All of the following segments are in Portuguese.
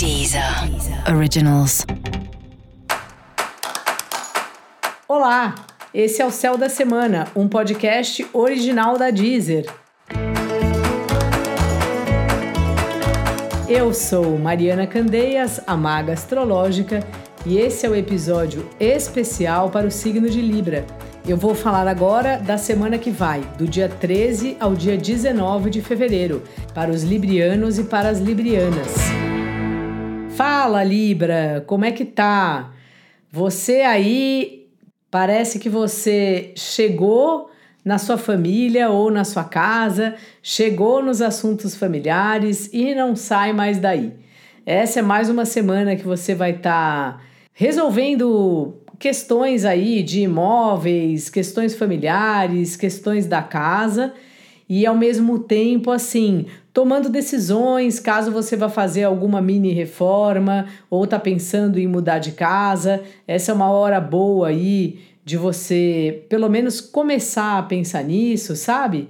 Deezer Originals. Olá, esse é o Céu da Semana, um podcast original da Deezer. Eu sou Mariana Candeias, a maga astrológica, e esse é o episódio especial para o signo de Libra. Eu vou falar agora da semana que vai, do dia 13 ao dia 19 de fevereiro, para os librianos e para as librianas. Fala, Libra, como é que tá? Você aí parece que você chegou na sua família ou na sua casa, chegou nos assuntos familiares e não sai mais daí. Essa é mais uma semana que você vai estar tá resolvendo questões aí de imóveis, questões familiares, questões da casa e ao mesmo tempo assim, tomando decisões, caso você vá fazer alguma mini reforma ou tá pensando em mudar de casa, essa é uma hora boa aí de você pelo menos começar a pensar nisso, sabe?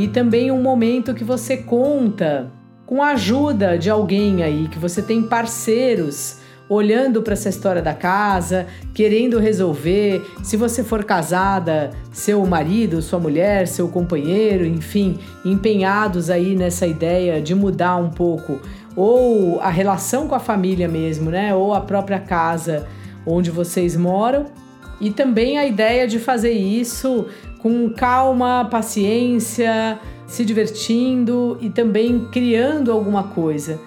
e também um momento que você conta com a ajuda de alguém aí, que você tem parceiros olhando para essa história da casa, querendo resolver. Se você for casada, seu marido, sua mulher, seu companheiro, enfim, empenhados aí nessa ideia de mudar um pouco ou a relação com a família mesmo, né? Ou a própria casa onde vocês moram. E também a ideia de fazer isso com calma, paciência, se divertindo e também criando alguma coisa,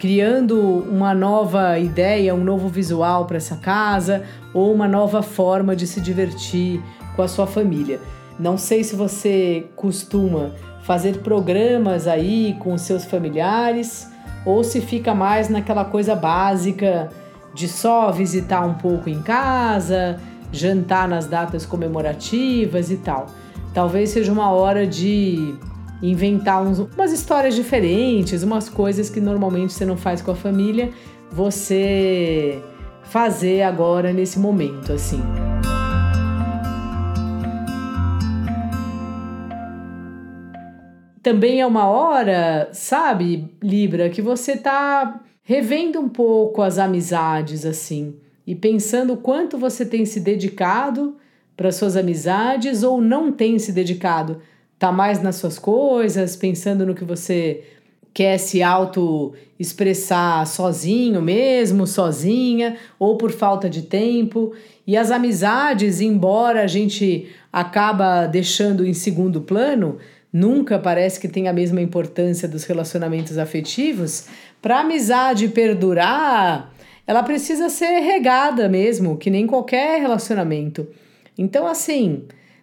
criando uma nova ideia, um novo visual para essa casa ou uma nova forma de se divertir com a sua família. Não sei se você costuma fazer programas aí com seus familiares ou se fica mais naquela coisa básica de só visitar um pouco em casa, jantar nas datas comemorativas e tal. Talvez seja uma hora de inventar uns, umas histórias diferentes, umas coisas que normalmente você não faz com a família, você fazer agora nesse momento, assim. Também é uma hora, sabe, Libra, que você tá revendo um pouco as amizades, assim e pensando quanto você tem se dedicado para suas amizades ou não tem se dedicado. Tá mais nas suas coisas, pensando no que você quer se auto expressar sozinho mesmo, sozinha, ou por falta de tempo. E as amizades, embora a gente acaba deixando em segundo plano, nunca parece que tem a mesma importância dos relacionamentos afetivos. Para a amizade perdurar, ela precisa ser regada mesmo, que nem qualquer relacionamento. Então, assim,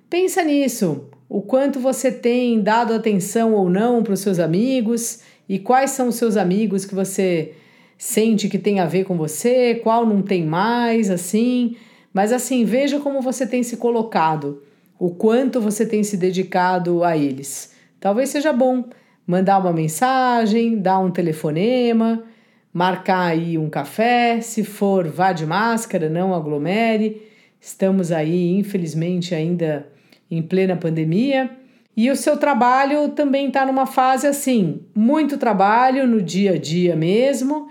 pensa nisso. O quanto você tem dado atenção ou não para os seus amigos e quais são os seus amigos que você sente que tem a ver com você, qual não tem mais, assim. Mas assim, veja como você tem se colocado, o quanto você tem se dedicado a eles. Talvez seja bom mandar uma mensagem, dar um telefonema marcar aí um café, se for, vá de máscara, não aglomere. Estamos aí, infelizmente, ainda em plena pandemia. E o seu trabalho também está numa fase assim, muito trabalho no dia a dia mesmo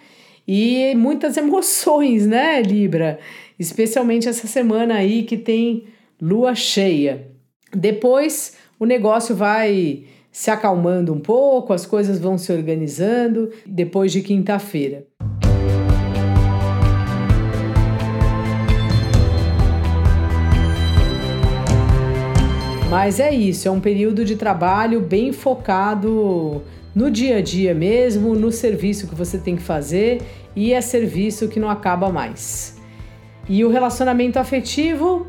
e muitas emoções, né, Libra? Especialmente essa semana aí que tem lua cheia. Depois o negócio vai se acalmando um pouco, as coisas vão se organizando depois de quinta-feira. Mas é isso, é um período de trabalho bem focado no dia a dia mesmo, no serviço que você tem que fazer e é serviço que não acaba mais. E o relacionamento afetivo,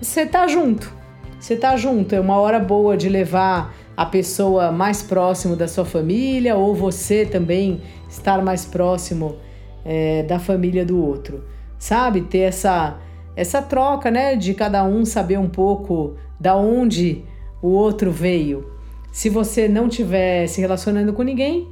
você tá junto. Você tá junto, é uma hora boa de levar a pessoa mais próximo da sua família ou você também estar mais próximo é, da família do outro, sabe? Ter essa essa troca, né, de cada um saber um pouco da onde o outro veio. Se você não estiver se relacionando com ninguém,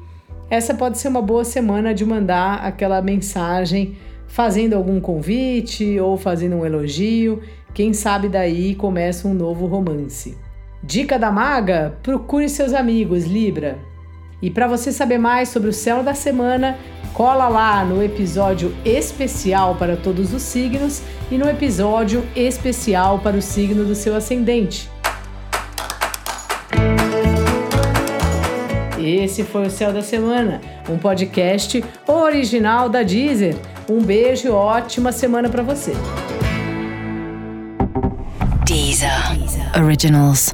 essa pode ser uma boa semana de mandar aquela mensagem fazendo algum convite ou fazendo um elogio Quem sabe daí começa um novo romance. Dica da maga: procure seus amigos, Libra. E para você saber mais sobre o céu da semana, cola lá no episódio especial para todos os signos e no episódio especial para o signo do seu ascendente. Esse foi o Céu da Semana, um podcast original da Deezer. Um beijo e ótima semana para você. Deezer. Originals.